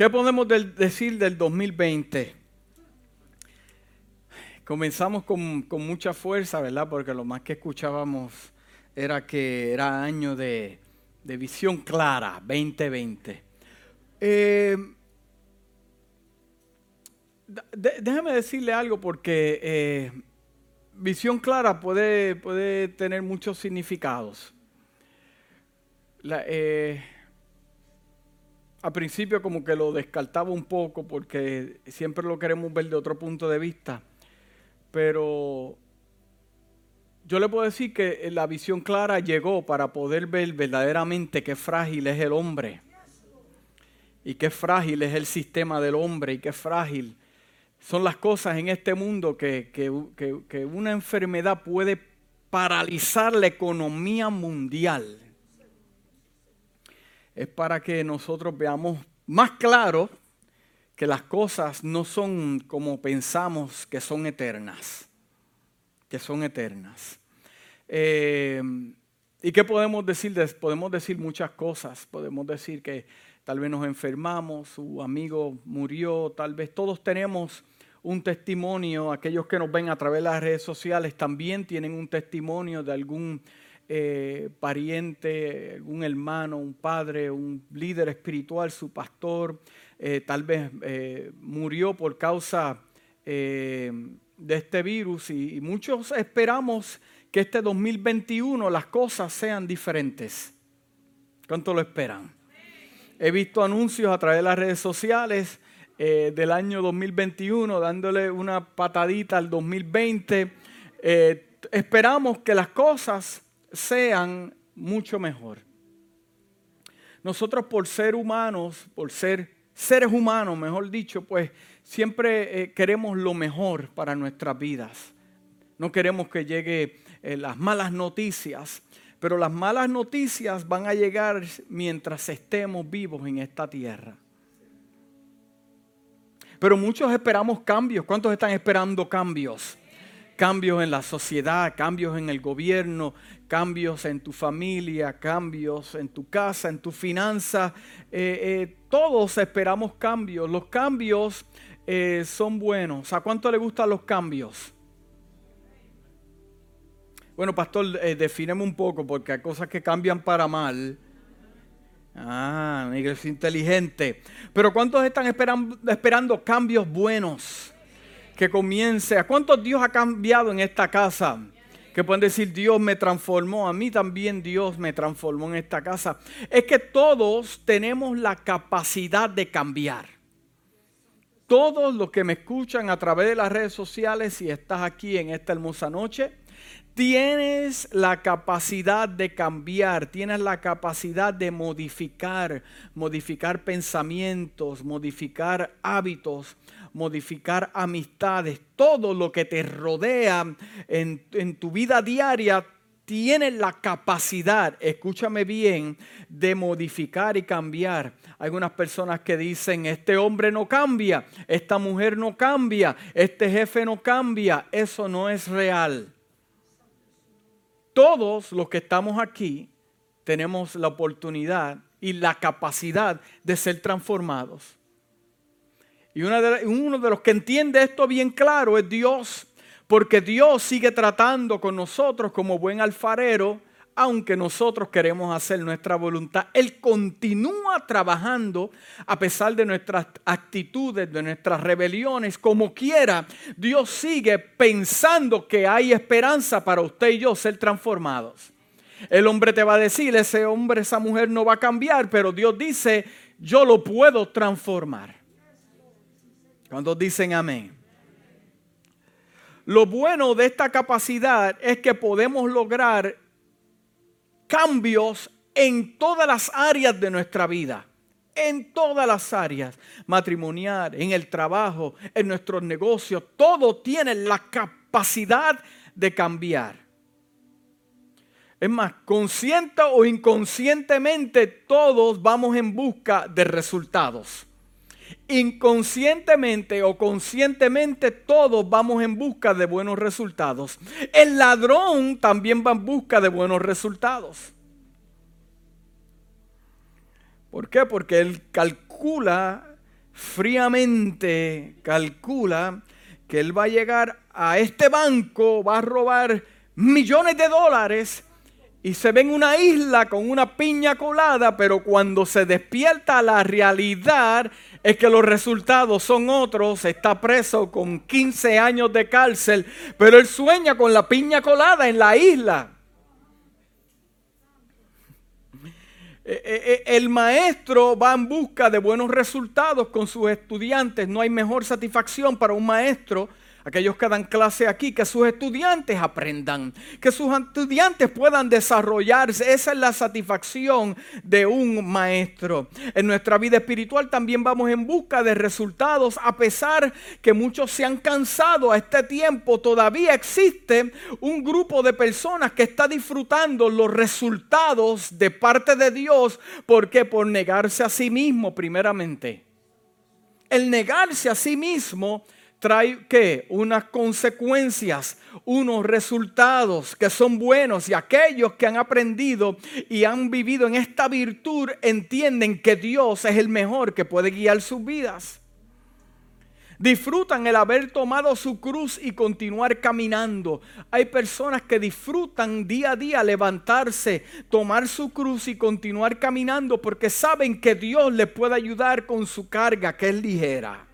¿Qué podemos decir del 2020? Comenzamos con, mucha fuerza, ¿verdad? Porque lo más que escuchábamos era que era año de, visión clara, 2020. Eh, déjame decirle algo porque eh, visión clara puede, puede, tener muchos significados. Eh, a principio como que lo descartaba un poco porque siempre lo queremos ver de otro punto de vista, pero yo le puedo decir que la visión clara llegó para poder ver verdaderamente qué frágil es el hombre y qué frágil es el sistema del hombre y qué frágil son las cosas en este mundo que, que una enfermedad puede paralizar la economía mundial es para que nosotros veamos más claro que las cosas no son como pensamos que son eternas, que son eternas. Eh, ¿Y qué podemos decir? Podemos decir muchas cosas. Podemos decir que tal vez nos enfermamos, su amigo murió, tal vez todos tenemos un testimonio, aquellos que nos ven a través de las redes sociales también tienen un testimonio de algún eh, pariente, un hermano, un padre, un líder espiritual, su pastor, eh, tal vez eh, murió por causa de este virus y, muchos esperamos que este 2021 las cosas sean diferentes. ¿Cuánto lo esperan? He visto anuncios a través de las redes sociales del año 2021 dándole una patadita al 2020. esperamos que las cosas sean mucho mejor. Nosotros por ser humanos, por ser seres humanos, mejor dicho, pues siempre eh, queremos lo mejor para nuestras vidas. No queremos que lleguen eh, las malas noticias, pero las malas noticias van a llegar mientras estemos vivos en esta tierra. Pero muchos esperamos cambios. ¿Cuántos están esperando cambios? Cambios en la sociedad, cambios en el gobierno, cambios en tu familia, cambios en tu casa, en tu finanza. Eh, eh, todos esperamos cambios. Los cambios eh, son buenos. ¿A cuánto le gustan los cambios? Bueno, pastor, defineme un poco porque hay cosas que cambian para mal. Ah, una iglesia inteligente. Pero ¿cuántos están esperando, esperando cambios buenos? Que comience. ¿A cuántos Dios ha cambiado en esta casa? Que pueden decir, Dios me transformó, a mí también Dios me transformó en esta casa. Es que todos tenemos la capacidad de cambiar. Todos los que me escuchan a través de las redes sociales, y estás aquí en esta hermosa noche, tienes la capacidad de cambiar, tienes la capacidad de modificar, modificar pensamientos, modificar hábitos, modificar amistades, todo lo que te rodea en, tu vida diaria tiene la capacidad, escúchame bien, de modificar y cambiar. Algunas personas que dicen, este hombre no cambia, esta mujer no cambia, este jefe no cambia. Eso no es real. Todos los que estamos aquí tenemos la oportunidad y la capacidad de ser transformados. Y uno de los que entiende esto bien claro es Dios, porque Dios sigue tratando con nosotros como buen alfarero, aunque nosotros queremos hacer nuestra voluntad. Él continúa trabajando a pesar de nuestras actitudes, de nuestras rebeliones, como quiera. Dios sigue pensando que hay esperanza para usted y yo ser transformados. El hombre te va a decir, ese hombre, esa mujer no va a cambiar, pero Dios dice, yo lo puedo transformar. Cuando dicen amén? Lo bueno de esta capacidad es que podemos lograr cambios en todas las áreas de nuestra vida. En todas las áreas, matrimonial, en el trabajo, en nuestros negocios, todo tiene la capacidad de cambiar. Es más, consciente o inconscientemente, todos vamos en busca de resultados inconscientemente o conscientemente todos vamos en busca de buenos resultados. El ladrón también va en busca de buenos resultados. ¿Por qué? Porque él calcula fríamente calcula que él va a llegar a este banco, va a robar millones de dólares y se ve en una isla con una piña colada, pero cuando se despierta la realidad es que los resultados son otros, está preso con 15 años de cárcel, pero él sueña con la piña colada en la isla. Eh, eh, eh, el maestro va en busca de buenos resultados con sus estudiantes. No hay mejor satisfacción para un maestro aquellos que dan clase aquí, que sus estudiantes aprendan, que sus estudiantes puedan desarrollarse. Esa es la satisfacción de un maestro. En nuestra vida espiritual también vamos en busca de resultados, a pesar que muchos se han cansado a este tiempo, todavía existe un grupo de personas que está disfrutando los resultados de parte de Dios, porque por negarse a sí mismo primeramente. El negarse a sí mismo trae que unas consecuencias, unos resultados que son buenos y aquellos que han aprendido y han vivido en esta virtud entienden que Dios es el mejor que puede guiar sus vidas. Disfrutan el haber tomado su cruz y continuar caminando. Hay personas que disfrutan día a día levantarse, tomar su cruz y continuar caminando porque saben que Dios les puede ayudar con su carga que es ligera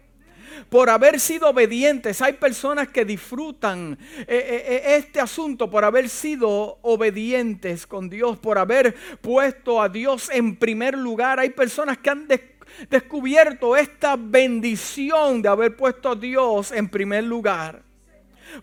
por haber sido obedientes. Hay personas que disfrutan eh, eh, eh, este asunto por haber sido obedientes con Dios, por haber puesto a Dios en primer lugar. Hay personas que han descubierto esta bendición de haber puesto a Dios en primer lugar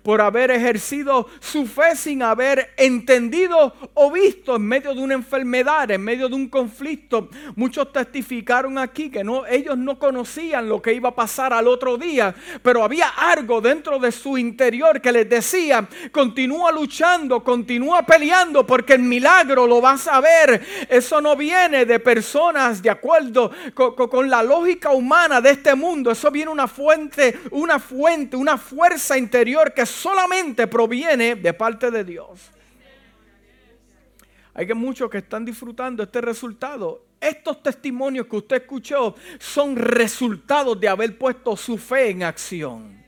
por haber ejercido su fe sin haber entendido o visto en medio de una enfermedad, en medio de un conflicto. Muchos testificaron aquí que no, ellos no conocían lo que iba a pasar al otro día, pero había algo dentro de su interior que les decía, continúa luchando, continúa peleando porque el milagro lo vas a ver. Eso no viene de personas de acuerdo con, con la lógica humana de este mundo. Eso viene una fuente, una fuente, una fuerza interior que solamente proviene de parte de Dios. Hay que muchos que están disfrutando este resultado. Estos testimonios que usted escuchó son resultados de haber puesto su fe en acción.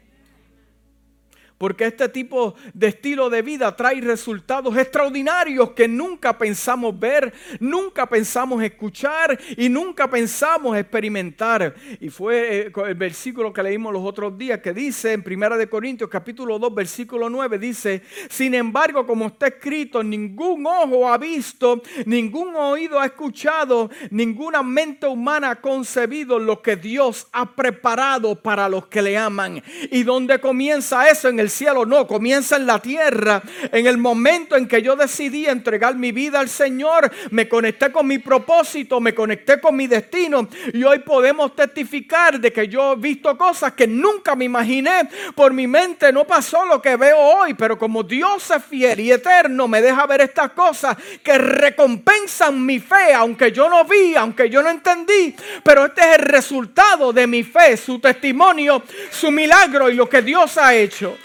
Porque este tipo de estilo de vida trae resultados extraordinarios que nunca pensamos ver, nunca pensamos escuchar y nunca pensamos experimentar. Y fue eh, el versículo que leímos los otros días que dice en Primera de Corintios capítulo 2 versículo 9 dice, "Sin embargo, como está escrito, ningún ojo ha visto, ningún oído ha escuchado, ninguna mente humana ha concebido lo que Dios ha preparado para los que le aman." ¿Y dónde comienza eso en el cielo, no, comienza en la tierra. En el momento en que yo decidí entregar mi vida al Señor, me conecté con mi propósito, me conecté con mi destino. Y hoy podemos testificar de que yo he visto cosas que nunca me imaginé. Por mi mente no pasó lo que veo hoy, pero como Dios es fiel y eterno, me deja ver estas cosas que recompensan mi fe, aunque yo no vi, aunque yo no entendí. Pero este es el resultado de mi fe, su testimonio, su milagro y lo que Dios ha hecho.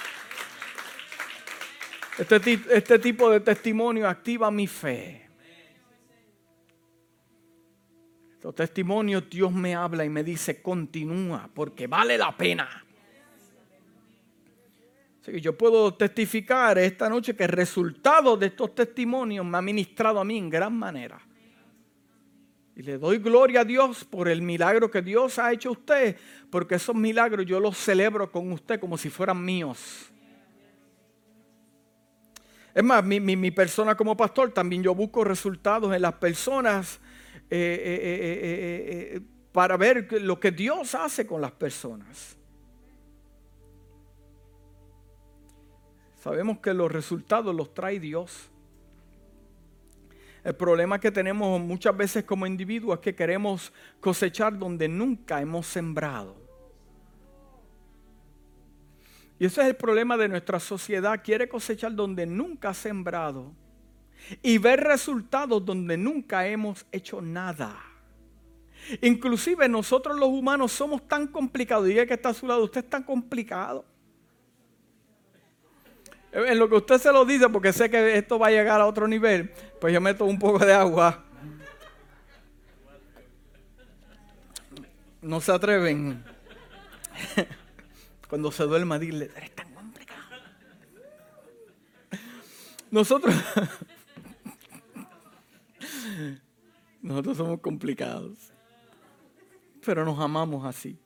Este, este, tipo de testimonio activa mi fe. Estos testimonios Dios me habla y me dice, continúa, porque vale la pena. Así que yo puedo testificar esta noche que el resultado de estos testimonios me ha ministrado a mí en gran manera. Y le doy gloria a Dios por el milagro que Dios ha hecho a usted, porque esos milagros yo los celebro con usted como si fueran míos. Es más, mi, persona como pastor también yo busco resultados en las personas eh, eh, eh, para ver lo que Dios hace con las personas. Sabemos que los resultados los trae Dios. El problema que tenemos muchas veces como individuos es que queremos cosechar donde nunca hemos sembrado. Y ese es el problema de nuestra sociedad. Quiere cosechar donde nunca ha sembrado y ver resultados donde nunca hemos hecho nada. Inclusive nosotros los humanos somos tan complicados. Diga que está a su lado, usted es tan complicado. En lo que usted se lo dice, porque sé que esto va a llegar a otro nivel, pues yo meto un poco de agua. No se atreven. Cuando se duerma, dile, eres tan complicado. Nosotros, nosotros somos complicados, pero nos amamos así.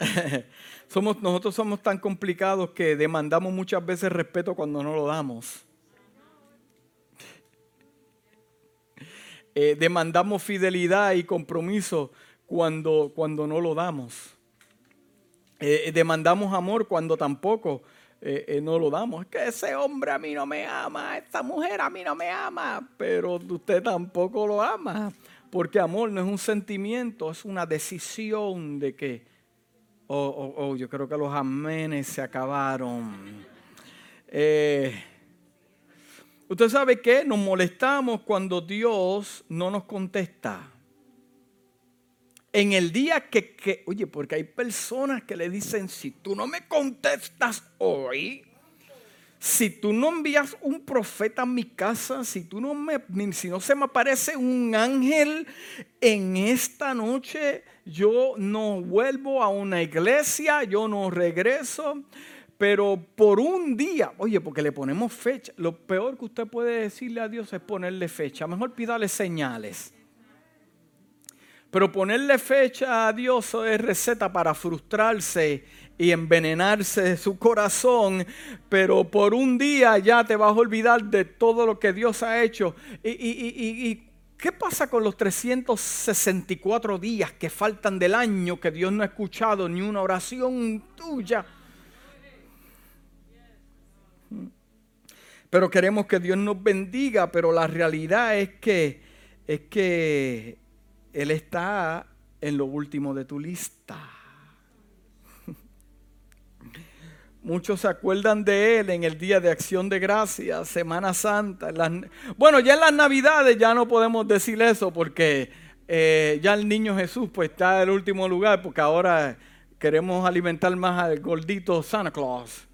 somos, nosotros somos tan complicados que demandamos muchas veces respeto cuando no lo damos. Eh, demandamos fidelidad y compromiso cuando, cuando no lo damos. Eh, demandamos amor cuando tampoco eh, no lo damos. Es que ese hombre a mí no me ama, esta mujer a mí no me ama, pero usted tampoco lo ama. Porque amor no es un sentimiento, es una decisión de que, oh, oh, oh yo creo que los amenes se acabaron. Usted sabe que nos molestamos cuando Dios no nos contesta. En el día que, oye, porque hay personas que le dicen, si tú no me contestas hoy, si tú no envías un profeta a mi casa, si tú no me, si no se me aparece un ángel en esta noche, yo no vuelvo a una iglesia, yo no regreso. Pero por un día, oye, porque le ponemos fecha, lo peor que usted puede decirle a Dios es ponerle fecha. Mejor pídale señales. Pero ponerle fecha a Dios es receta para frustrarse y envenenarse su corazón. Pero por un día ya te vas a olvidar de todo lo que Dios ha hecho. ¿Y, y qué pasa con los 364 días que faltan del año que Dios no ha escuchado ni una oración tuya? pero queremos que Dios nos bendiga, pero la realidad es que, es que Él está en lo último de tu lista. Muchos se acuerdan de Él en el Día de Acción de Gracias, Semana Santa. bueno, ya en las Navidades ya no podemos decir eso porque eh, ya el niño Jesús pues está en el último lugar porque ahora queremos alimentar más al gordito Santa Claus.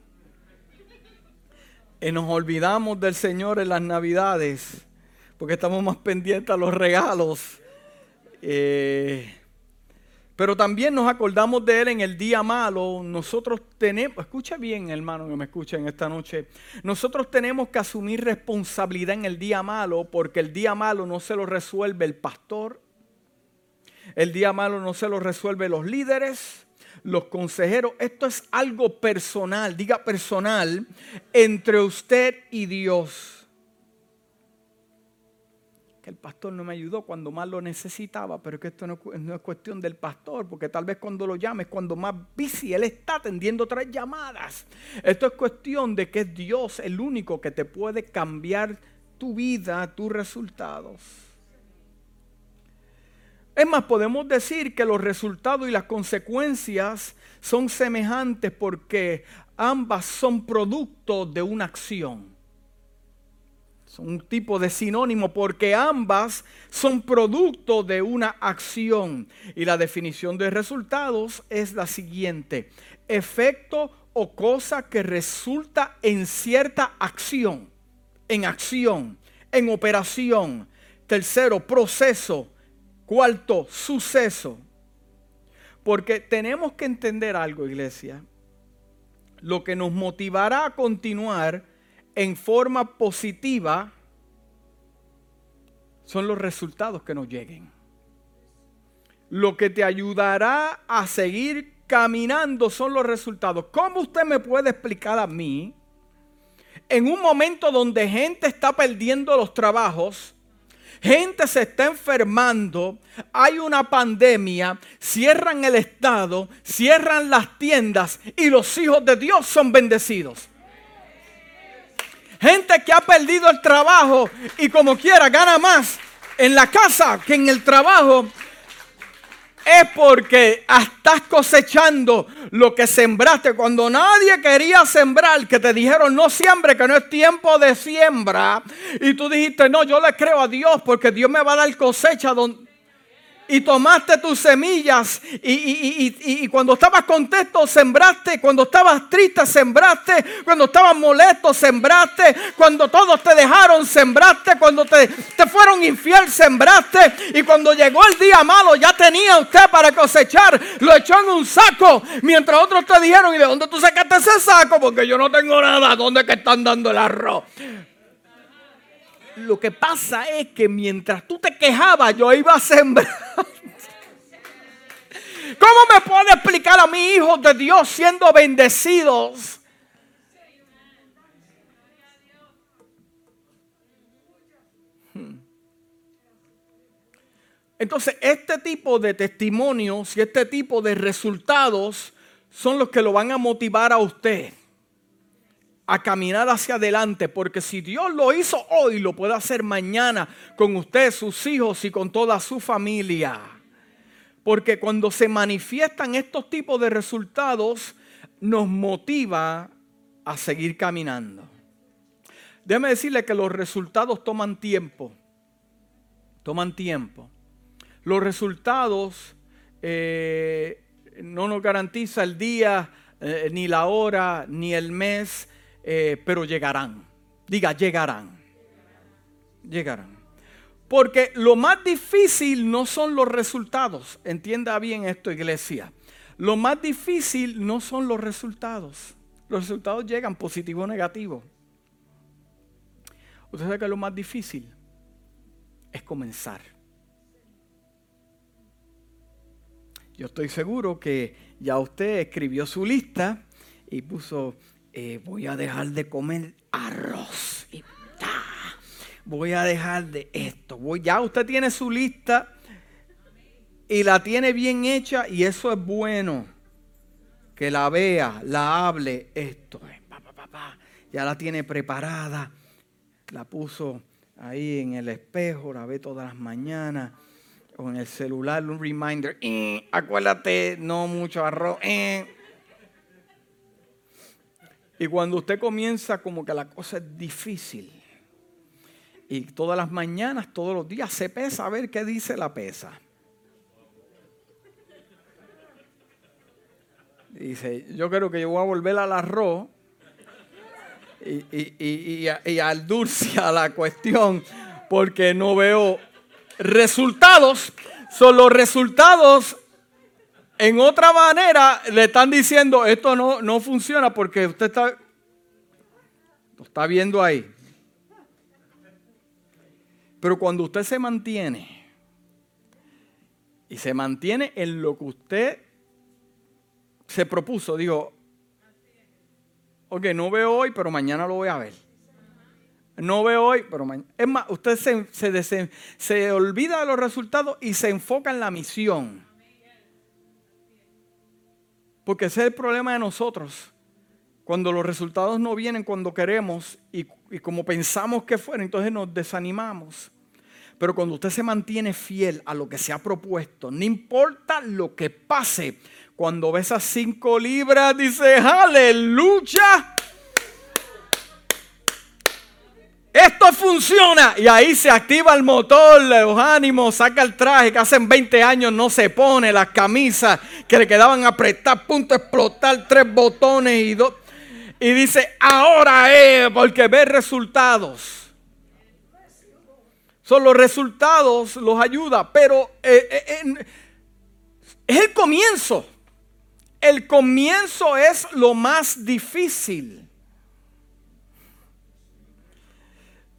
Y nos olvidamos del Señor en las Navidades, porque estamos más pendientes a los regalos. Eh, pero también nos acordamos de Él en el día malo. Nosotros tenemos, escucha bien hermano que me escucha en esta noche, nosotros tenemos que asumir responsabilidad en el día malo, porque el día malo no se lo resuelve el pastor, el día malo no se lo resuelve los líderes, los consejeros. Esto es algo personal, diga personal, entre usted y Dios. Que el pastor no me ayudó cuando más lo necesitaba, pero que esto no, es cuestión del pastor, porque tal vez cuando lo llames, cuando más busy él está atendiendo otras llamadas. Esto es cuestión de que es Dios el único que te puede cambiar tu vida, tus resultados. Es más, podemos decir que los resultados y las consecuencias son semejantes porque ambas son producto de una acción. Son un tipo de sinónimo porque ambas son producto de una acción. Y la definición de resultados es la siguiente. Efecto o cosa que resulta en cierta acción. En acción. En operación. Tercero, proceso Cuarto, suceso. Porque tenemos que entender algo, iglesia. Lo que nos motivará a continuar en forma positiva son los resultados que nos lleguen. Lo que te ayudará a seguir caminando son los resultados. ¿Cómo usted me puede explicar a mí, en un momento donde gente está perdiendo los trabajos, gente se está enfermando, hay una pandemia, cierran el Estado, cierran las tiendas y los hijos de Dios son bendecidos. Gente que ha perdido el trabajo y como quiera gana más en la casa que en el trabajo es porque estás cosechando lo que sembraste. Cuando nadie quería sembrar, que te dijeron no siembre, que no es tiempo de siembra. Y tú dijiste, no, yo le creo a Dios porque Dios me va a dar cosecha. Y tomaste tus semillas y, cuando estabas contento sembraste, cuando estabas triste sembraste, cuando estabas molesto sembraste, cuando todos te dejaron sembraste, cuando te, te fueron infiel sembraste y cuando llegó el día malo ya tenía usted para cosechar, lo echó en un saco, mientras otros te dijeron, ¿y de dónde tú sacaste ese saco? Porque yo no tengo nada, ¿dónde que están dando el arroz? Lo que pasa es que mientras tú te quejabas, yo iba a sembrar. ¿Cómo me puede explicar a mi hijo de Dios siendo bendecidos? Entonces, este tipo de testimonios y este tipo de resultados son los que lo van a motivar a usted a caminar hacia adelante, porque si Dios lo hizo hoy, lo puede hacer mañana con usted, sus hijos y con toda su familia. Porque cuando se manifiestan estos tipos de resultados, nos motiva a seguir caminando. Déjeme decirle que los resultados toman tiempo. Toman tiempo. Los resultados eh, no nos garantiza el día, eh, ni la hora, ni el mes, eh, pero llegarán. Diga, llegarán. Llegarán. Porque lo más difícil no son los resultados. Entienda bien esto, iglesia. Lo más difícil no son los resultados. Los resultados llegan positivo o negativo. Usted sabe que lo más difícil es comenzar. Yo estoy seguro que ya usted escribió su lista y puso eh, voy a dejar de comer arroz. Y, voy a dejar de esto. Voy, ya usted tiene su lista y la tiene bien hecha y eso es bueno. Que la vea, la hable, esto. ya la tiene preparada. La puso ahí en el espejo, la ve todas las mañanas. O en el celular, un reminder. Eh, acuérdate, no mucho arroz. Eh. Y cuando usted comienza como que la cosa es difícil, y todas las mañanas, todos los días se pesa a ver qué dice la pesa. Dice, yo creo que yo voy a volver al arroz y, y, y, al dulce a la cuestión porque no veo resultados. Son los resultados en otra manera le están diciendo, esto no, no funciona porque usted está, lo está viendo ahí. Pero cuando usted se mantiene y se mantiene en lo que usted se propuso, digo, ok, no veo hoy, pero mañana lo voy a ver. No veo hoy, pero mañana. Es más, usted se, se, se olvida de los resultados y se enfoca en la misión. Porque ese es el problema de nosotros. Cuando los resultados no vienen cuando queremos y, como pensamos que fueron, entonces nos desanimamos. Pero cuando usted se mantiene fiel a lo que se ha propuesto, no importa lo que pase, cuando ve esas cinco libras, dice, aleluya. Esto funciona. Y ahí se activa el motor, los ánimos, saca el traje que hace 20 años no se pone, las camisas que le quedaban apretar, punto explotar, tres botones y dos. Y dice, ahora es porque ve resultados. Son los resultados, los ayuda, pero eh, eh, es el comienzo. El comienzo es lo más difícil.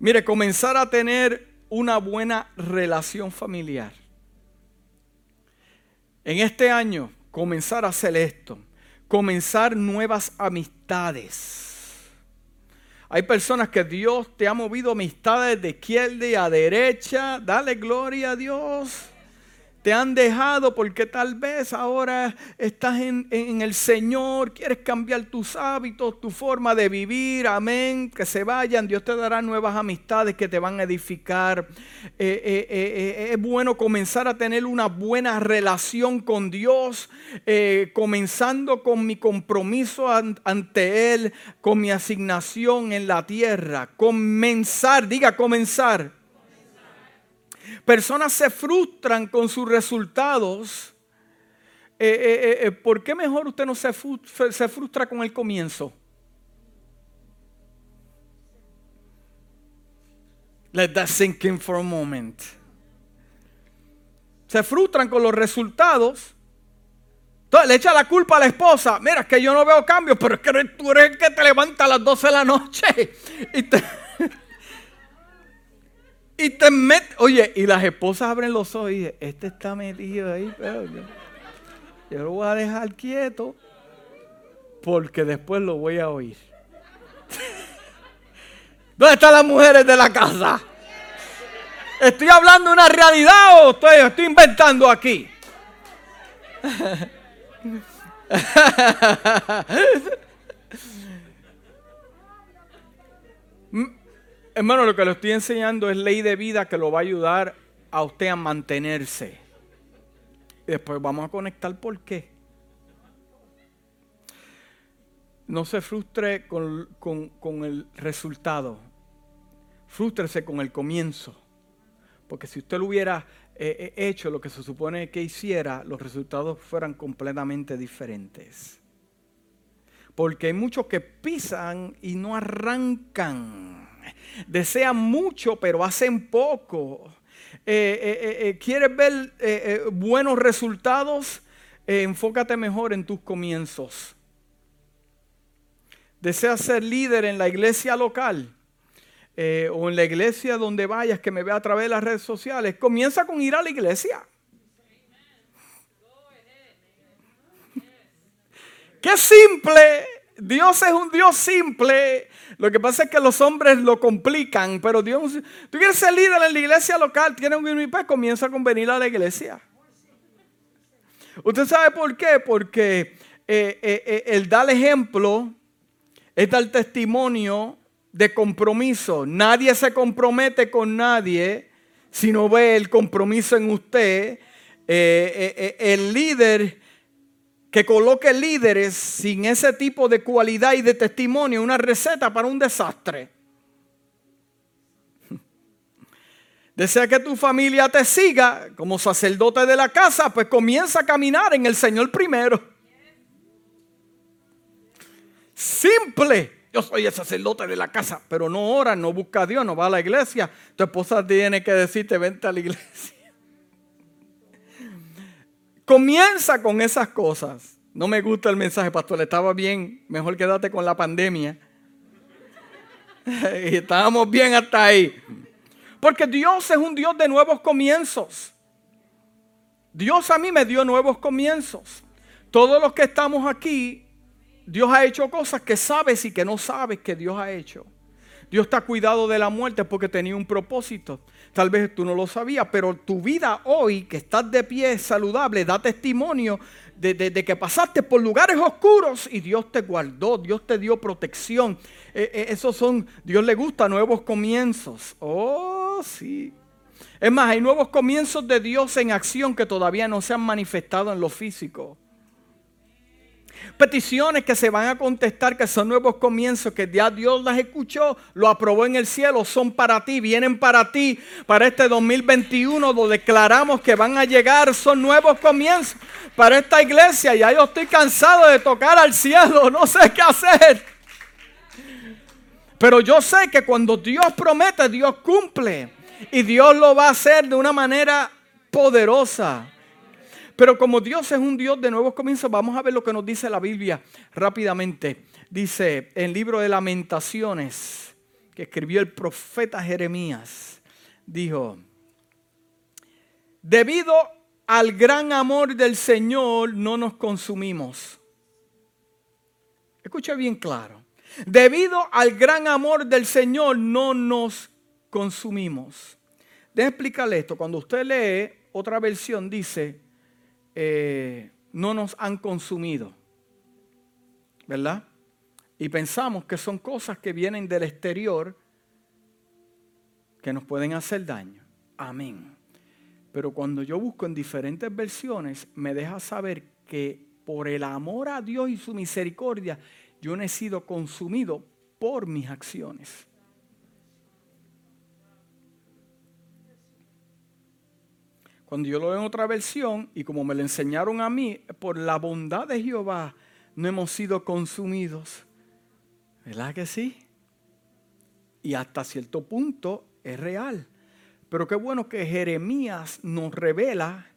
Mire, comenzar a tener una buena relación familiar. En este año, comenzar a hacer esto. Comenzar nuevas amistades. Hay personas que Dios te ha movido amistades de izquierda a derecha. Dale gloria a Dios te han dejado porque tal vez ahora estás en, el Señor, quieres cambiar tus hábitos, tu forma de vivir, amén, que se vayan, Dios te dará nuevas amistades que te van a edificar. Eh, eh, eh, es bueno comenzar a tener una buena relación con Dios, comenzando con mi compromiso ante Él, con mi asignación en la tierra. Comenzar, diga comenzar Personas se frustran con sus resultados. Eh, eh, eh, ¿Por qué mejor usted no se frustra, con el comienzo? Let that sink in for a moment. Se frustran con los resultados. Entonces le echa la culpa a la esposa. Mira, es que yo no veo cambios, pero es que tú eres el que te levanta a las 12 de la noche. Y te, y te mete. Oye, y las esposas abren los ojos y dicen, este está metido ahí, pero yo, yo lo voy a dejar quieto porque después lo voy a oír. ¿Dónde están las mujeres de la casa? ¿Estoy hablando una realidad o estoy, estoy inventando aquí? Hermano, lo que le estoy enseñando es ley de vida que lo va a ayudar a usted a mantenerse. Y después vamos a conectar por qué. No se frustre con, con el resultado. Frústrese con el comienzo. Porque si usted lo hubiera eh, eh, hecho lo que se supone que hiciera, los resultados fueran completamente diferentes. Porque hay muchos que pisan y no arrancan. Desean mucho, pero hacen poco. Eh, ¿Quieres ver buenos resultados? enfócate mejor en tus comienzos. Deseas ser líder en la iglesia local eh, o en la iglesia donde vayas que me vea a través de las redes sociales, comienza con ir a la iglesia. Qué simple. Dios es un Dios simple. Lo que pasa es que los hombres lo complican, pero Dios, tú quieres ser líder en la iglesia local, tienes un pues comienza con venir a la iglesia. ¿Usted sabe por qué? Porque eh, eh, el dar ejemplo es dar testimonio de compromiso. Nadie se compromete con nadie si no ve el compromiso en usted. Eh, eh, eh, el líder que coloque líderes sin ese tipo de cualidad y de testimonio, una receta para un desastre. Desea que tu familia te siga como sacerdote de la casa, pues comienza a caminar en el Señor primero. Simple. Yo soy el sacerdote de la casa, pero no ora, no busca a Dios, no va a la iglesia. Tu esposa tiene que decirte, vente a la iglesia. Comienza con esas cosas. No me gusta el mensaje, pastor, estaba bien, mejor quédate con la pandemia. y estábamos bien hasta ahí. Porque Dios es un Dios de nuevos comienzos. Dios a mí me dio nuevos comienzos. Todos los que estamos aquí Dios ha hecho cosas que sabes y que no sabes que Dios ha hecho. Dios ha cuidado de la muerte porque tenía un propósito. Tal vez tú no lo sabías, pero tu vida hoy, que estás de pie saludable, da testimonio de, que pasaste por lugares oscuros y Dios te guardó, Dios te dio protección. Eh, eh, esos son, Dios le gusta nuevos comienzos. Oh, sí. Es más, hay nuevos comienzos de Dios en acción que todavía no se han manifestado en lo físico. Peticiones que se van a contestar, que son nuevos comienzos, que ya Dios las escuchó, lo aprobó en el cielo, son para ti, vienen para ti, para este 2021, lo declaramos que van a llegar, son nuevos comienzos para esta iglesia. Ya yo estoy cansado de tocar al cielo, no sé qué hacer. Pero yo sé que cuando Dios promete, Dios cumple. Y Dios lo va a hacer de una manera poderosa. Pero como Dios es un Dios de nuevos comienzos, vamos a ver lo que nos dice la Biblia rápidamente. Dice en el libro de lamentaciones que escribió el profeta Jeremías, dijo, debido al gran amor del Señor no nos consumimos. Escucha bien claro. Debido al gran amor del Señor no nos consumimos. Deja explicarle esto. Cuando usted lee otra versión dice, eh, no nos han consumido. ¿Verdad? Y pensamos que son cosas que vienen del exterior que nos pueden hacer daño. Amén. Pero cuando yo busco en diferentes versiones, me deja saber que por el amor a Dios y su misericordia, yo no he sido consumido por mis acciones. Cuando yo lo veo en otra versión, y como me lo enseñaron a mí, por la bondad de Jehová no hemos sido consumidos. ¿Verdad que sí? Y hasta cierto punto es real. Pero qué bueno que Jeremías nos revela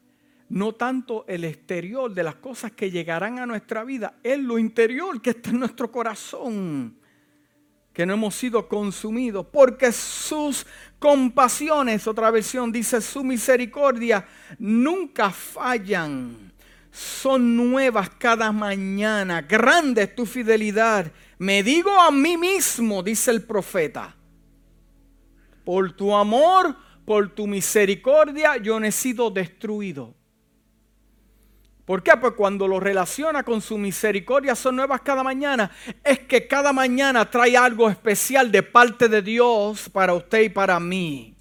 no tanto el exterior de las cosas que llegarán a nuestra vida, es lo interior que está en nuestro corazón que no hemos sido consumidos, porque sus compasiones, otra versión dice, su misericordia nunca fallan, son nuevas cada mañana, grande es tu fidelidad. Me digo a mí mismo, dice el profeta, por tu amor, por tu misericordia, yo no he sido destruido. ¿Por qué? Pues cuando lo relaciona con su misericordia son nuevas cada mañana. Es que cada mañana trae algo especial de parte de Dios para usted y para mí.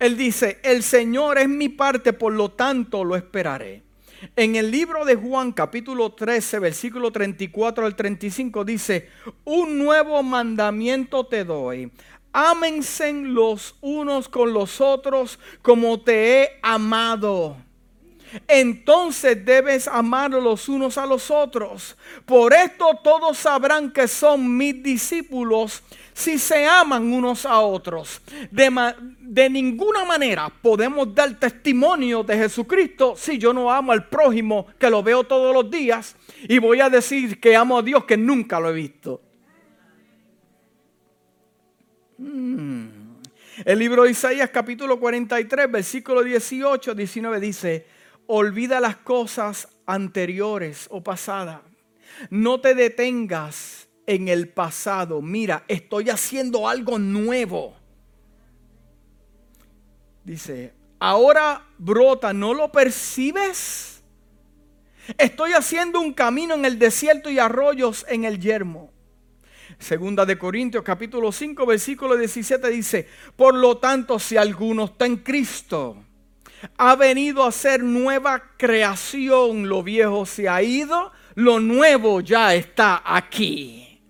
Él dice, el Señor es mi parte, por lo tanto lo esperaré. En el libro de Juan capítulo 13, versículo 34 al 35 dice, un nuevo mandamiento te doy. Ámense los unos con los otros como te he amado entonces debes amar los unos a los otros. Por esto todos sabrán que son mis discípulos si se aman unos a otros. De, de, ninguna manera podemos dar testimonio de Jesucristo si yo no amo al prójimo que lo veo todos los días y voy a decir que amo a Dios que nunca lo he visto. Hmm. El libro de Isaías capítulo 43 versículo 18, 19 dice, Olvida las cosas anteriores o pasadas. No te detengas en el pasado. Mira, estoy haciendo algo nuevo. Dice, ahora brota, ¿no lo percibes? Estoy haciendo un camino en el desierto y arroyos en el yermo. Segunda de Corintios capítulo 5 versículo 17 dice, por lo tanto si alguno está en Cristo, ha venido a ser nueva creación. Lo viejo se ha ido, lo nuevo ya está aquí.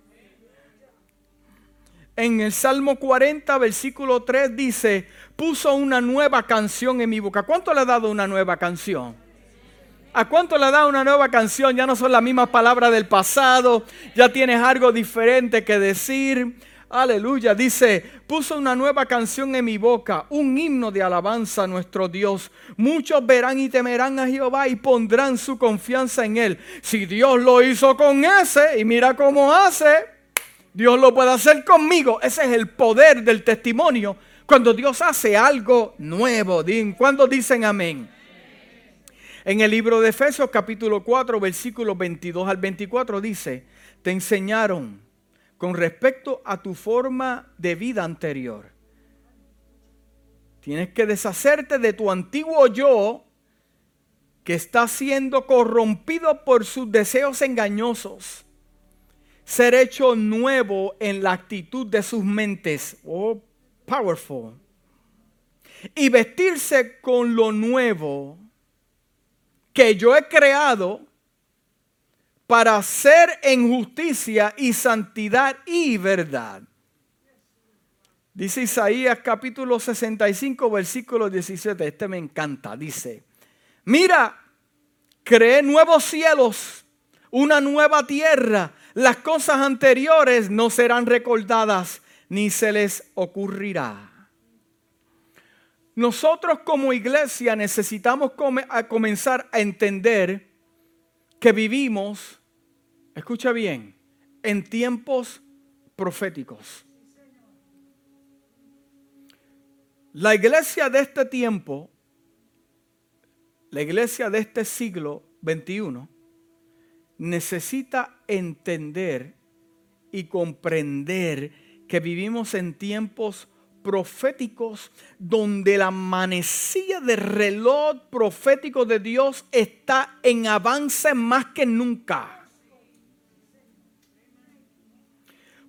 En el Salmo 40, versículo 3 dice, puso una nueva canción en mi boca. ¿Cuánto le ha dado una nueva canción? ¿A cuánto le ha dado una nueva canción? Ya no son las mismas palabras del pasado, ya tienes algo diferente que decir. Aleluya. Dice, puso una nueva canción en mi boca, un himno de alabanza a nuestro Dios. Muchos verán y temerán a Jehová y pondrán su confianza en Él. Si Dios lo hizo con ese y mira cómo hace, Dios lo puede hacer conmigo. Ese es el poder del testimonio. Cuando Dios hace algo nuevo. ¿Cuándo dicen amén? En el libro de Efesios capítulo 4 versículos 22 al 24 dice, te enseñaron con respecto a tu forma de vida anterior. Tienes que deshacerte de tu antiguo yo que está siendo corrompido por sus deseos engañosos. Ser hecho nuevo en la actitud de sus mentes. Oh, powerful. Y vestirse con lo nuevo que yo he creado para hacer en justicia y santidad y verdad. Dice Isaías capítulo 65, versículo 17. Este me encanta. Dice, mira, creé nuevos cielos, una nueva tierra. Las cosas anteriores no serán recordadas, ni se les ocurrirá. Nosotros como iglesia necesitamos comenzar a entender que vivimos escucha bien, en tiempos proféticos. La iglesia de este tiempo, la iglesia de este siglo XXI, necesita entender y comprender que vivimos en tiempos proféticos donde la manecilla de reloj profético de Dios está en avance más que nunca.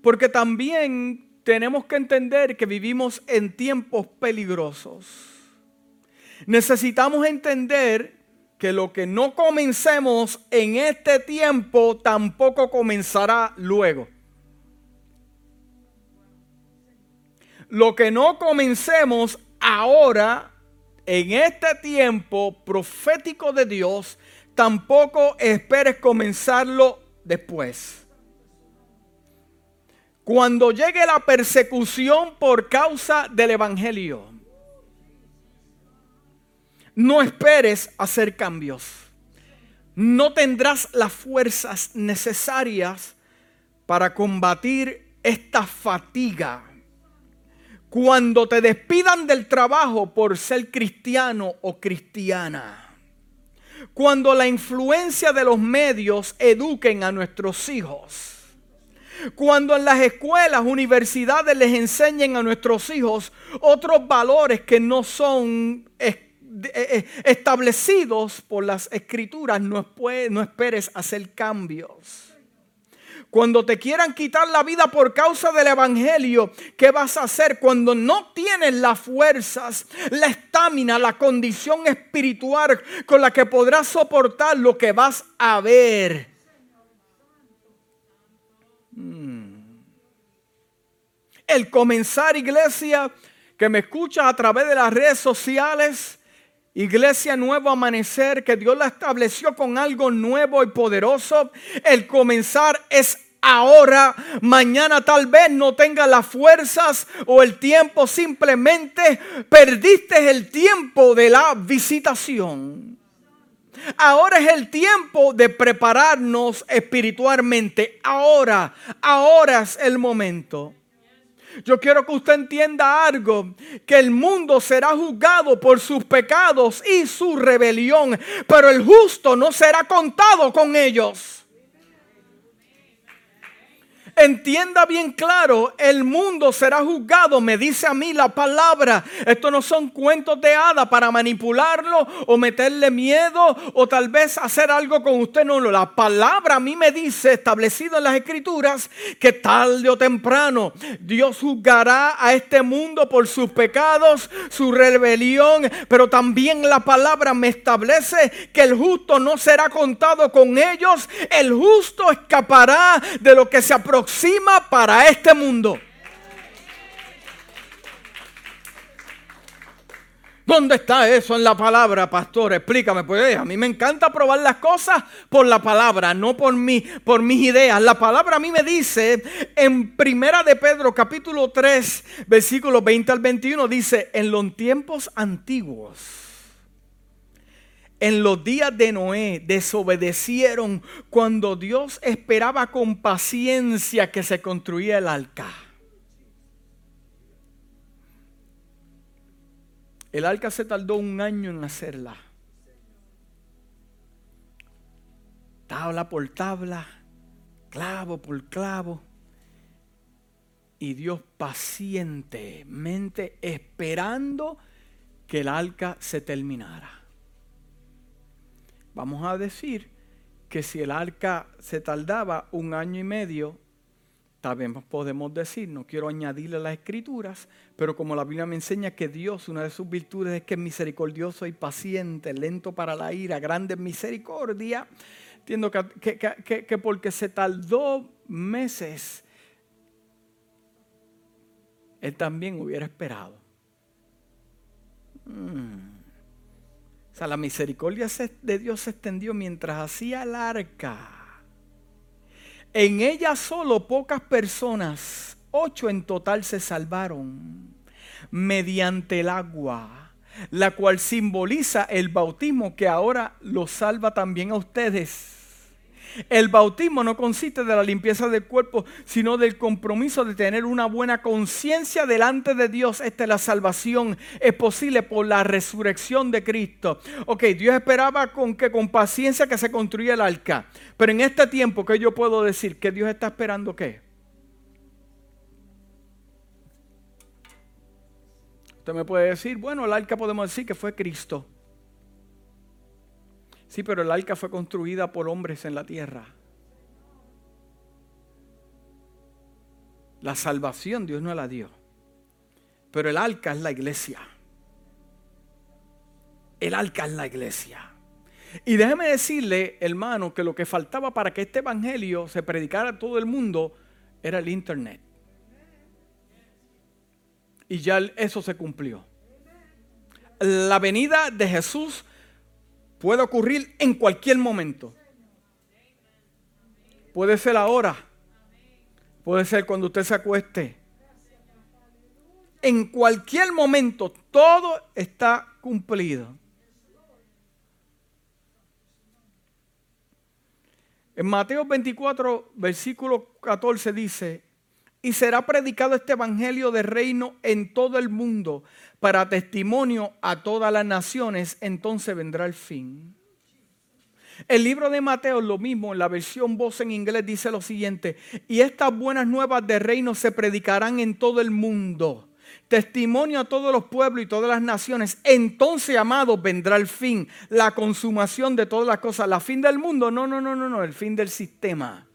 Porque también tenemos que entender que vivimos en tiempos peligrosos. Necesitamos entender que lo que no comencemos en este tiempo tampoco comenzará luego. Lo que no comencemos ahora en este tiempo profético de Dios, tampoco esperes comenzarlo después. Cuando llegue la persecución por causa del Evangelio, no esperes hacer cambios. No tendrás las fuerzas necesarias para combatir esta fatiga. Cuando te despidan del trabajo por ser cristiano o cristiana. Cuando la influencia de los medios eduquen a nuestros hijos. Cuando en las escuelas, universidades les enseñen a nuestros hijos otros valores que no son eh, eh, establecidos por las escrituras, no, no esperes hacer cambios. Cuando te quieran quitar la vida por causa del Evangelio, ¿qué vas a hacer cuando no tienes las fuerzas, la estamina, la condición espiritual con la que podrás soportar lo que vas a ver? Hmm. El comenzar iglesia que me escucha a través de las redes sociales, Iglesia Nuevo Amanecer, que Dios la estableció con algo nuevo y poderoso. El comenzar es ahora, mañana tal vez no tenga las fuerzas o el tiempo, simplemente perdiste el tiempo de la visitación. Ahora es el tiempo de prepararnos espiritualmente. Ahora, ahora es el momento. Yo quiero que usted entienda algo, que el mundo será juzgado por sus pecados y su rebelión, pero el justo no será contado con ellos. Entienda bien claro, el mundo será juzgado, me dice a mí la palabra. Esto no son cuentos de hada para manipularlo o meterle miedo o tal vez hacer algo con usted. No, la palabra a mí me dice, establecido en las escrituras, que tarde o temprano Dios juzgará a este mundo por sus pecados, su rebelión, pero también la palabra me establece que el justo no será contado con ellos, el justo escapará de lo que se aproxima para este mundo. ¿Dónde está eso en la palabra, pastor? Explícame. Pues a mí me encanta probar las cosas por la palabra, no por, mí, por mis ideas. La palabra a mí me dice en Primera de Pedro, capítulo 3, versículo 20 al 21, dice, en los tiempos antiguos en los días de Noé desobedecieron cuando Dios esperaba con paciencia que se construía el arca. El arca se tardó un año en hacerla. Tabla por tabla, clavo por clavo. Y Dios pacientemente esperando que el arca se terminara. Vamos a decir que si el arca se tardaba un año y medio, también podemos decir, no quiero añadirle las escrituras, pero como la Biblia me enseña que Dios, una de sus virtudes es que es misericordioso y paciente, lento para la ira, grande en misericordia, entiendo que, porque se tardó meses, Él también hubiera esperado. Mm la misericordia de Dios se extendió mientras hacía el arca. En ella solo pocas personas, ocho en total, se salvaron mediante el agua, la cual simboliza el bautismo que ahora lo salva también a ustedes el bautismo no consiste de la limpieza del cuerpo, sino del compromiso de tener una buena conciencia delante de Dios. Esta es la salvación. Es posible por la resurrección de Cristo. Ok, Dios esperaba con que con paciencia que se construya el arca. Pero en este tiempo, ¿qué yo puedo decir? Que Dios está esperando qué? Usted me puede decir, bueno, el arca podemos decir que fue Cristo. Sí, pero el arca fue construida por hombres en la tierra. La salvación Dios no la dio. Pero el arca es la iglesia. El arca es la iglesia. Y déjeme decirle, hermano, que lo que faltaba para que este evangelio se predicara a todo el mundo era el internet. Y ya eso se cumplió. la venida de Jesús puede ocurrir en cualquier momento. Puede ser ahora. Puede ser cuando usted se acueste. En cualquier momento todo está cumplido. En Mateo 24, versículo 14 dice, y será predicado este evangelio de reino en todo el mundo para testimonio a todas las naciones, entonces vendrá el fin. El libro de Mateo, lo mismo, en la versión voz en inglés, dice lo siguiente, y estas buenas nuevas de reino se predicarán en todo el mundo testimonio a todos los pueblos y todas las naciones. Entonces, amados, vendrá el fin, la consumación de todas las cosas. ¿La fin del mundo? No, no, no, no, no, el fin del sistema.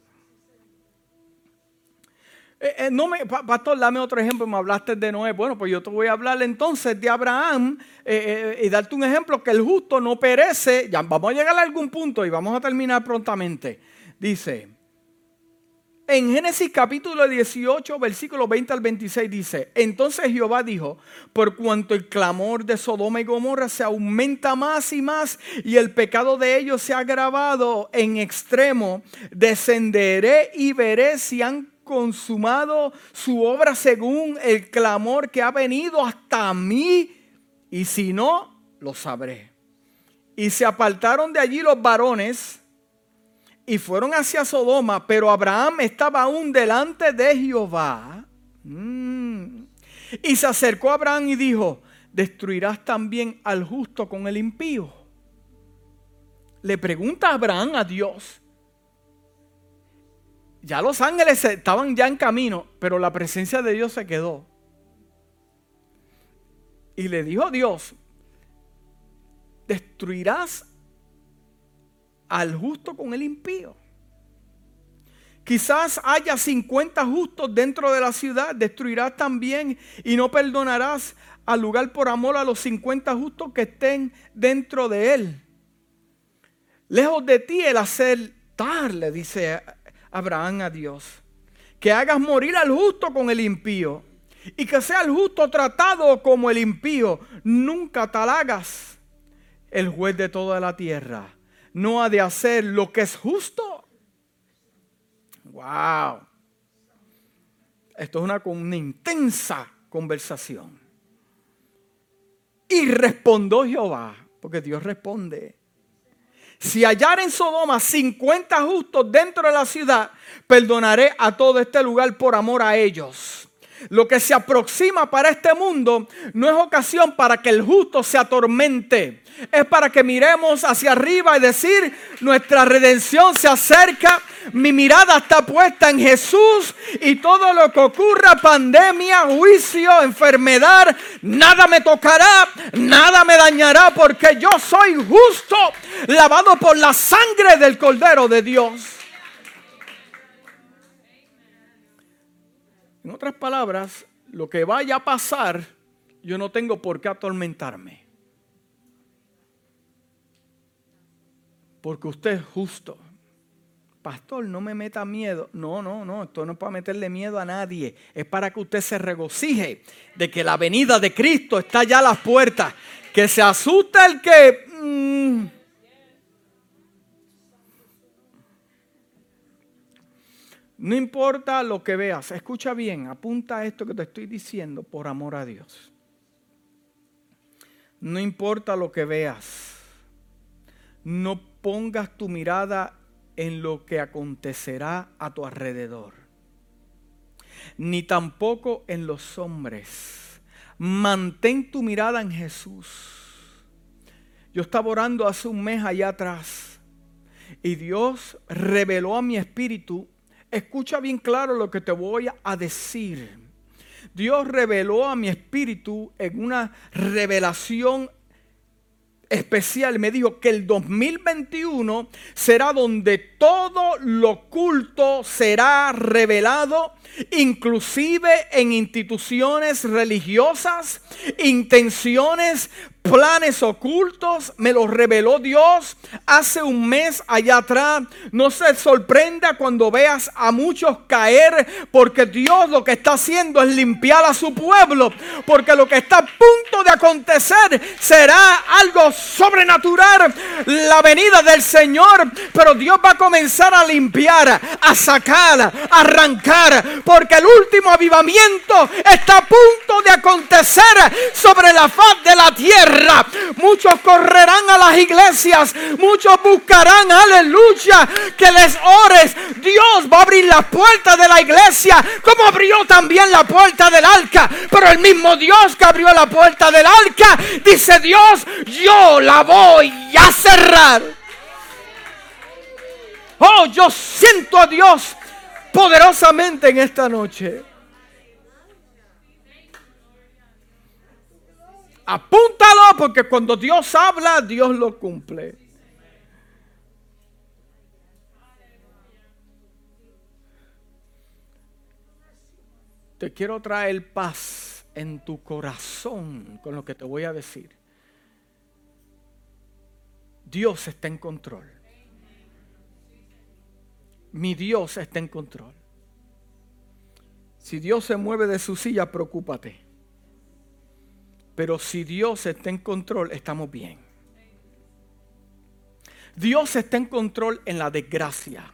Eh, eh, no me, pastor, dame otro ejemplo, me hablaste de Noé. Bueno, pues yo te voy a hablar entonces de Abraham eh, y darte un ejemplo que el justo no perece. Ya vamos a llegar a algún punto y vamos a terminar prontamente. Dice, en Génesis capítulo 18, versículo 20 al 26 dice, entonces Jehová dijo, por cuanto el clamor de Sodoma y Gomorra se aumenta más y más y el pecado de ellos se ha agravado en extremo, descenderé y veré si han consumado su obra según el clamor que ha venido hasta mí y si no, lo sabré. Y se apartaron de allí los varones y fueron hacia Sodoma, pero Abraham estaba aún delante de Jehová. Mm. Y se acercó a Abraham y dijo, ¿destruirás también al justo con el impío? Le pregunta Abraham a Dios. Ya los ángeles estaban ya en camino, pero la presencia de Dios se quedó. Y le dijo a Dios, ¿destruirás al justo con el impío. Quizás haya 50 justos dentro de la ciudad, destruirás también y no perdonarás al lugar por amor a los 50 justos que estén dentro de él. Lejos de ti el acertar, le dice Abraham a Dios, que hagas morir al justo con el impío y que sea el justo tratado como el impío. Nunca tal hagas el juez de toda la tierra no ha de hacer lo que es justo. Wow. Esto es una, una intensa conversación. Y respondió Jehová, porque Dios responde. Si hallar en Sodoma 50 justos dentro de la ciudad, perdonaré a todo este lugar por amor a ellos. Lo que se aproxima para este mundo no es ocasión para que el justo se atormente. Es para que miremos hacia arriba y decir, nuestra redención se acerca, mi mirada está puesta en Jesús y todo lo que ocurra, pandemia, juicio, enfermedad, nada me tocará, nada me dañará porque yo soy justo, lavado por la sangre del Cordero de Dios. En otras palabras, lo que vaya a pasar, yo no tengo por qué atormentarme. Porque usted es justo. Pastor, no me meta miedo. No, no, no, esto no es para meterle miedo a nadie. Es para que usted se regocije de que la venida de Cristo está ya a las puertas. Que se asusta el que... Mm, No importa lo que veas, escucha bien, apunta esto que te estoy diciendo por amor a Dios. No importa lo que veas, no pongas tu mirada en lo que acontecerá a tu alrededor, ni tampoco en los hombres. Mantén tu mirada en Jesús. Yo estaba orando hace un mes allá atrás y Dios reveló a mi espíritu escucha bien claro lo que te voy a decir. Dios reveló a mi espíritu en una revelación especial. Me dijo que el 2021 será donde todo lo oculto será revelado, inclusive en instituciones religiosas, intenciones planes ocultos me los reveló Dios hace un mes allá atrás. No se sorprenda cuando veas a muchos caer, porque Dios lo que está haciendo es limpiar a su pueblo, porque lo que está a punto de acontecer será algo sobrenatural, la venida del Señor, pero Dios va a comenzar a limpiar, a sacar, a arrancar, porque el último avivamiento está a punto acontecer sobre la faz de la tierra. Muchos correrán a las iglesias, muchos buscarán, aleluya, que les ores. Dios va a abrir las puertas de la iglesia, como abrió también la puerta del arca. Pero el mismo Dios que abrió la puerta del arca, dice Dios, yo la voy a cerrar. Oh, yo siento a Dios poderosamente en esta noche. Apúntalo porque cuando Dios habla, Dios lo cumple. Te quiero traer paz en tu corazón con lo que te voy a decir. Dios está en control. Mi Dios está en control. Si Dios se mueve de su silla, preocúpate. Pero si Dios está en control, estamos bien. Dios está en control en la desgracia.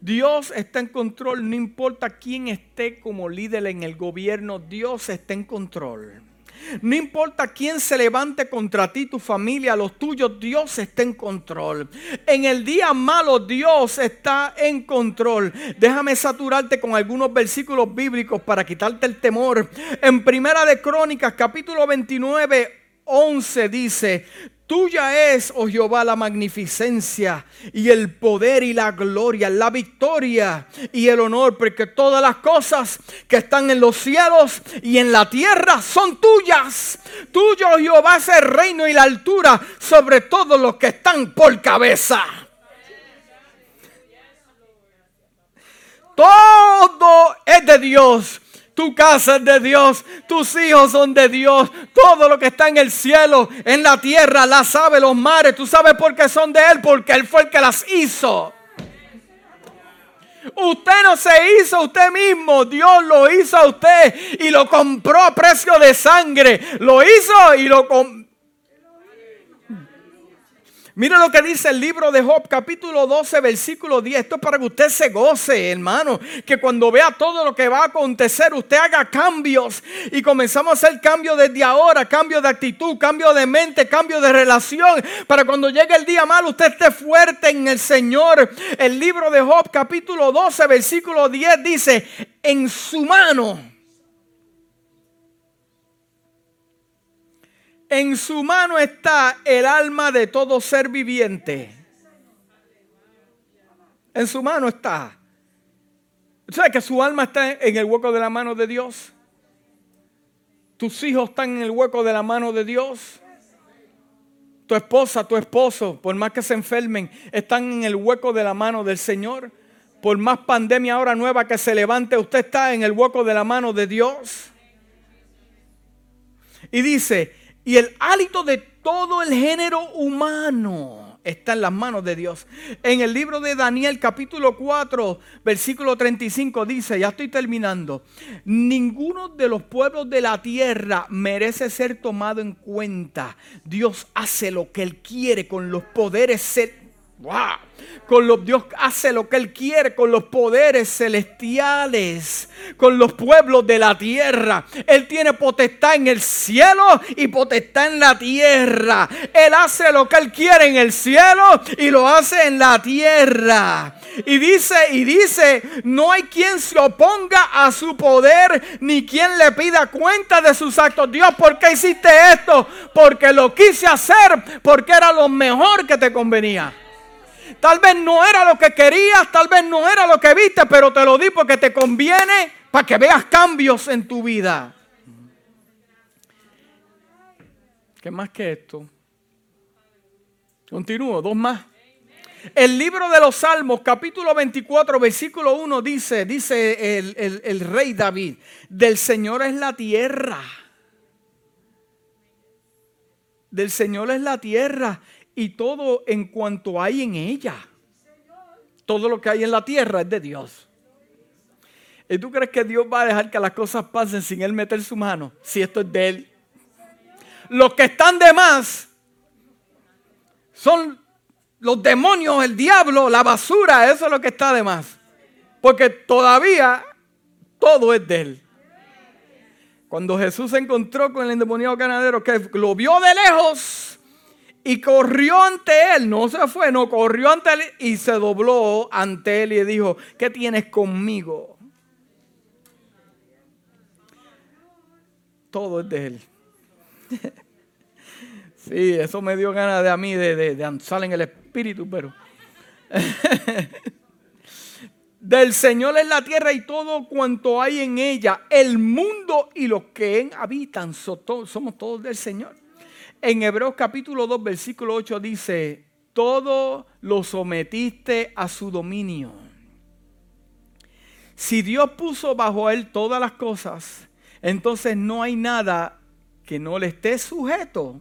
Dios está en control, no importa quién esté como líder en el gobierno, Dios está en control. No importa quién se levante contra ti, tu familia, los tuyos, Dios está en control. En el día malo, Dios está en control. Déjame saturarte con algunos versículos bíblicos para quitarte el temor. En Primera de Crónicas, capítulo 29, 11 dice, Tuya es, oh Jehová, la magnificencia y el poder y la gloria, la victoria y el honor, porque todas las cosas que están en los cielos y en la tierra son tuyas. Tuyo, oh Jehová, es el reino y la altura sobre todos los que están por cabeza. Todo es de Dios tu casa es de Dios, tus hijos son de Dios, todo lo que está en el cielo, en la tierra, las aves, los mares, tú sabes por qué son de Él, porque Él fue el que las hizo. Usted no se hizo usted mismo, Dios lo hizo a usted y lo compró a precio de sangre. Lo hizo y lo compró Mira lo que dice el libro de Job, capítulo 12, versículo 10. Esto es para que usted se goce, hermano. Que cuando vea todo lo que va a acontecer, usted haga cambios. Y comenzamos a hacer cambios desde ahora. Cambio de actitud, cambio de mente, cambio de relación. Para cuando llegue el día malo, usted esté fuerte en el Señor. El libro de Job, capítulo 12, versículo 10 dice, en su mano En su mano está el alma de todo ser viviente. En su mano está. ¿Sabes que su alma está en el hueco de la mano de Dios? Tus hijos están en el hueco de la mano de Dios. Tu esposa, tu esposo, por más que se enfermen, están en el hueco de la mano del Señor. Por más pandemia ahora nueva que se levante, usted está en el hueco de la mano de Dios. Y dice, y el hálito de todo el género humano está en las manos de Dios. En el libro de Daniel capítulo 4, versículo 35 dice, ya estoy terminando, ninguno de los pueblos de la tierra merece ser tomado en cuenta. Dios hace lo que él quiere con los poderes con los, Dios hace lo que Él quiere con los poderes celestiales, con los pueblos de la tierra. Él tiene potestad en el cielo y potestad en la tierra. Él hace lo que Él quiere en el cielo y lo hace en la tierra. Y dice, y dice, no hay quien se oponga a su poder, ni quien le pida cuenta de sus actos. Dios, ¿por qué hiciste esto? Porque lo quise hacer, porque era lo mejor que te convenía. Tal vez no era lo que querías, tal vez no era lo que viste, pero te lo di porque te conviene para que veas cambios en tu vida. ¿Qué más que esto? Continúo, dos más. El libro de los Salmos, capítulo 24, versículo 1 dice, dice el, el rey David, del Señor es la tierra Del Señor es la tierra y todo en cuanto hay en ella. Todo lo que hay en la tierra es de Dios. ¿Y tú crees que Dios va a dejar que las cosas pasen sin Él meter su mano? Si esto es de Él. Los que están de más son los demonios, el diablo, la basura. Eso es lo que está de más. Porque todavía todo es de Él. Cuando Jesús se encontró con el endemoniado ganadero, que lo vio de lejos y corrió ante él, no se fue, no corrió ante él y se dobló ante él y dijo, ¿qué tienes conmigo? Todo es de él. sí, eso me dio ganas de a mí de, de, de en el espíritu, pero... Del Señor es la tierra y todo cuanto hay en ella, el mundo y los que en habitan, somos todos del Señor. En Hebreos capítulo 2, versículo 8 dice, todo lo sometiste a su dominio. Si Dios puso bajo él todas las cosas, entonces no hay nada que no le esté sujeto.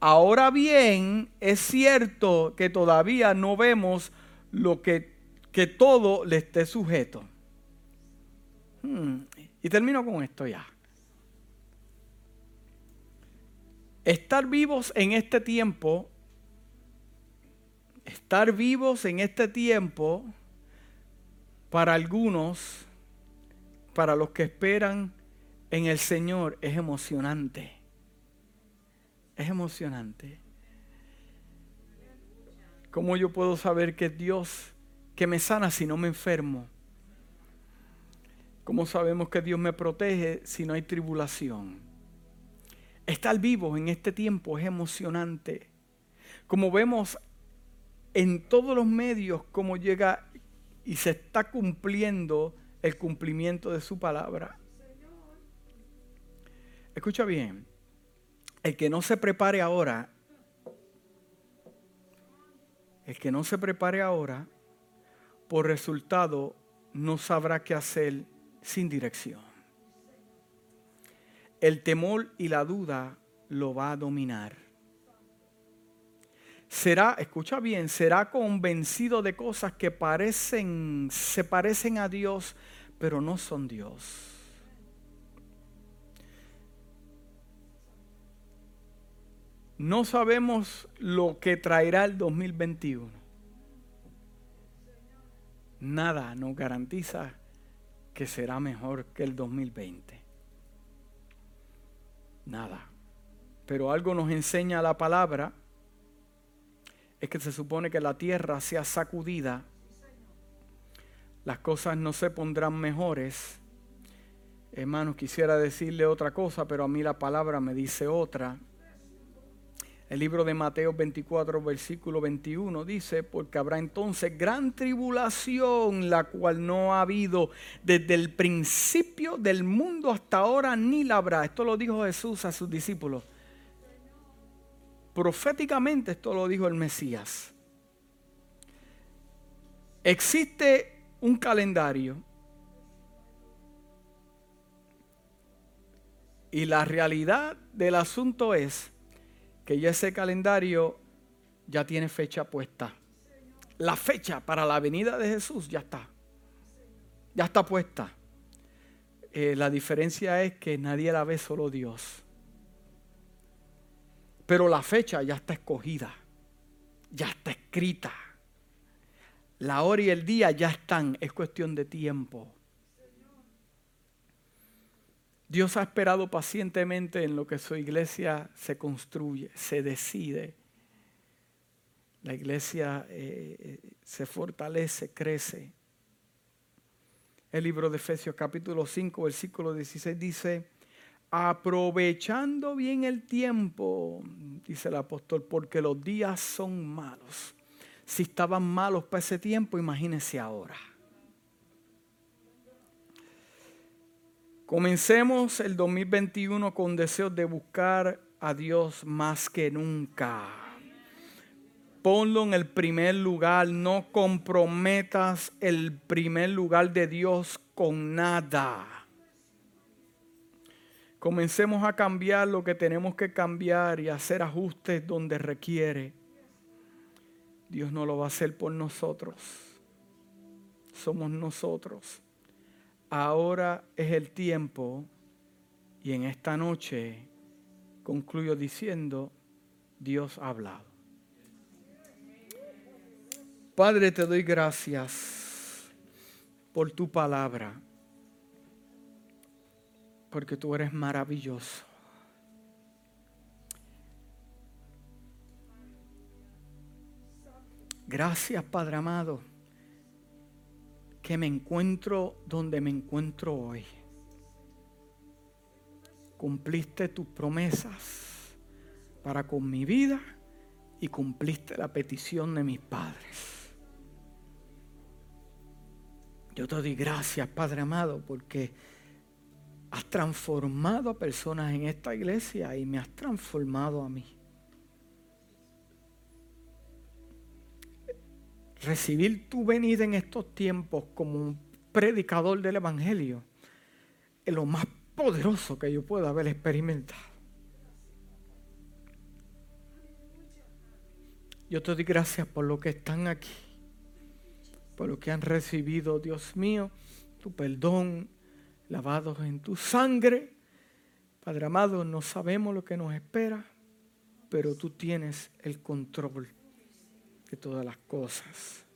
Ahora bien, es cierto que todavía no vemos lo que que todo le esté sujeto. Hmm, y termino con esto ya. Estar vivos en este tiempo, estar vivos en este tiempo, para algunos, para los que esperan en el Señor, es emocionante. Es emocionante. ¿Cómo yo puedo saber que Dios que me sana si no me enfermo? ¿Cómo sabemos que Dios me protege si no hay tribulación? Estar vivo en este tiempo es emocionante. Como vemos en todos los medios cómo llega y se está cumpliendo el cumplimiento de su palabra. Escucha bien, el que no se prepare ahora, el que no se prepare ahora, por resultado no sabrá qué hacer sin dirección. El temor y la duda lo va a dominar. Será, escucha bien, será convencido de cosas que parecen, se parecen a Dios, pero no son Dios. No sabemos lo que traerá el 2021 nada nos garantiza que será mejor que el 2020. Nada. Pero algo nos enseña la palabra, es que se supone que la tierra sea sacudida, las cosas no se pondrán mejores. Hermanos, quisiera decirle otra cosa, pero a mí la palabra me dice otra. El libro de Mateo 24, versículo 21 dice, porque habrá entonces gran tribulación, la cual no ha habido desde el principio del mundo hasta ahora, ni la habrá. Esto lo dijo Jesús a sus discípulos. Proféticamente esto lo dijo el Mesías. Existe un calendario y la realidad del asunto es que ya ese calendario ya tiene fecha puesta. La fecha para la venida de Jesús ya está. Ya está puesta. Eh, la diferencia es que nadie la ve, solo Dios. Pero la fecha ya está escogida. Ya está escrita. La hora y el día ya están. Es cuestión de tiempo. Dios ha esperado pacientemente en lo que su iglesia se construye, se decide. La iglesia eh, eh, se fortalece, crece. El libro de Efesios capítulo 5, versículo 16 dice, aprovechando bien el tiempo, dice el apóstol, porque los días son malos. Si estaban malos para ese tiempo, imagínense ahora. Comencemos el 2021 con deseos de buscar a Dios más que nunca. Ponlo en el primer lugar, no comprometas el primer lugar de Dios con nada. Comencemos a cambiar lo que tenemos que cambiar y hacer ajustes donde requiere. Dios no lo va a hacer por nosotros. Somos nosotros. Ahora es el tiempo y en esta noche concluyo diciendo, Dios ha hablado. Padre, te doy gracias por tu palabra porque tú eres maravilloso. Gracias, Padre amado, que me encuentro donde me encuentro hoy. Cumpliste tus promesas para con mi vida y cumpliste la petición de mis padres. Yo te doy gracias, Padre amado, porque has transformado a personas en esta iglesia y me has transformado a mí. Recibir tu venida en estos tiempos como un predicador del Evangelio es lo más poderoso que yo pueda haber experimentado. Yo te doy gracias por lo que están aquí, por lo que han recibido, Dios mío, tu perdón, lavados en tu sangre. Padre amado, no sabemos lo que nos espera, pero tú tienes el control de todas las cosas.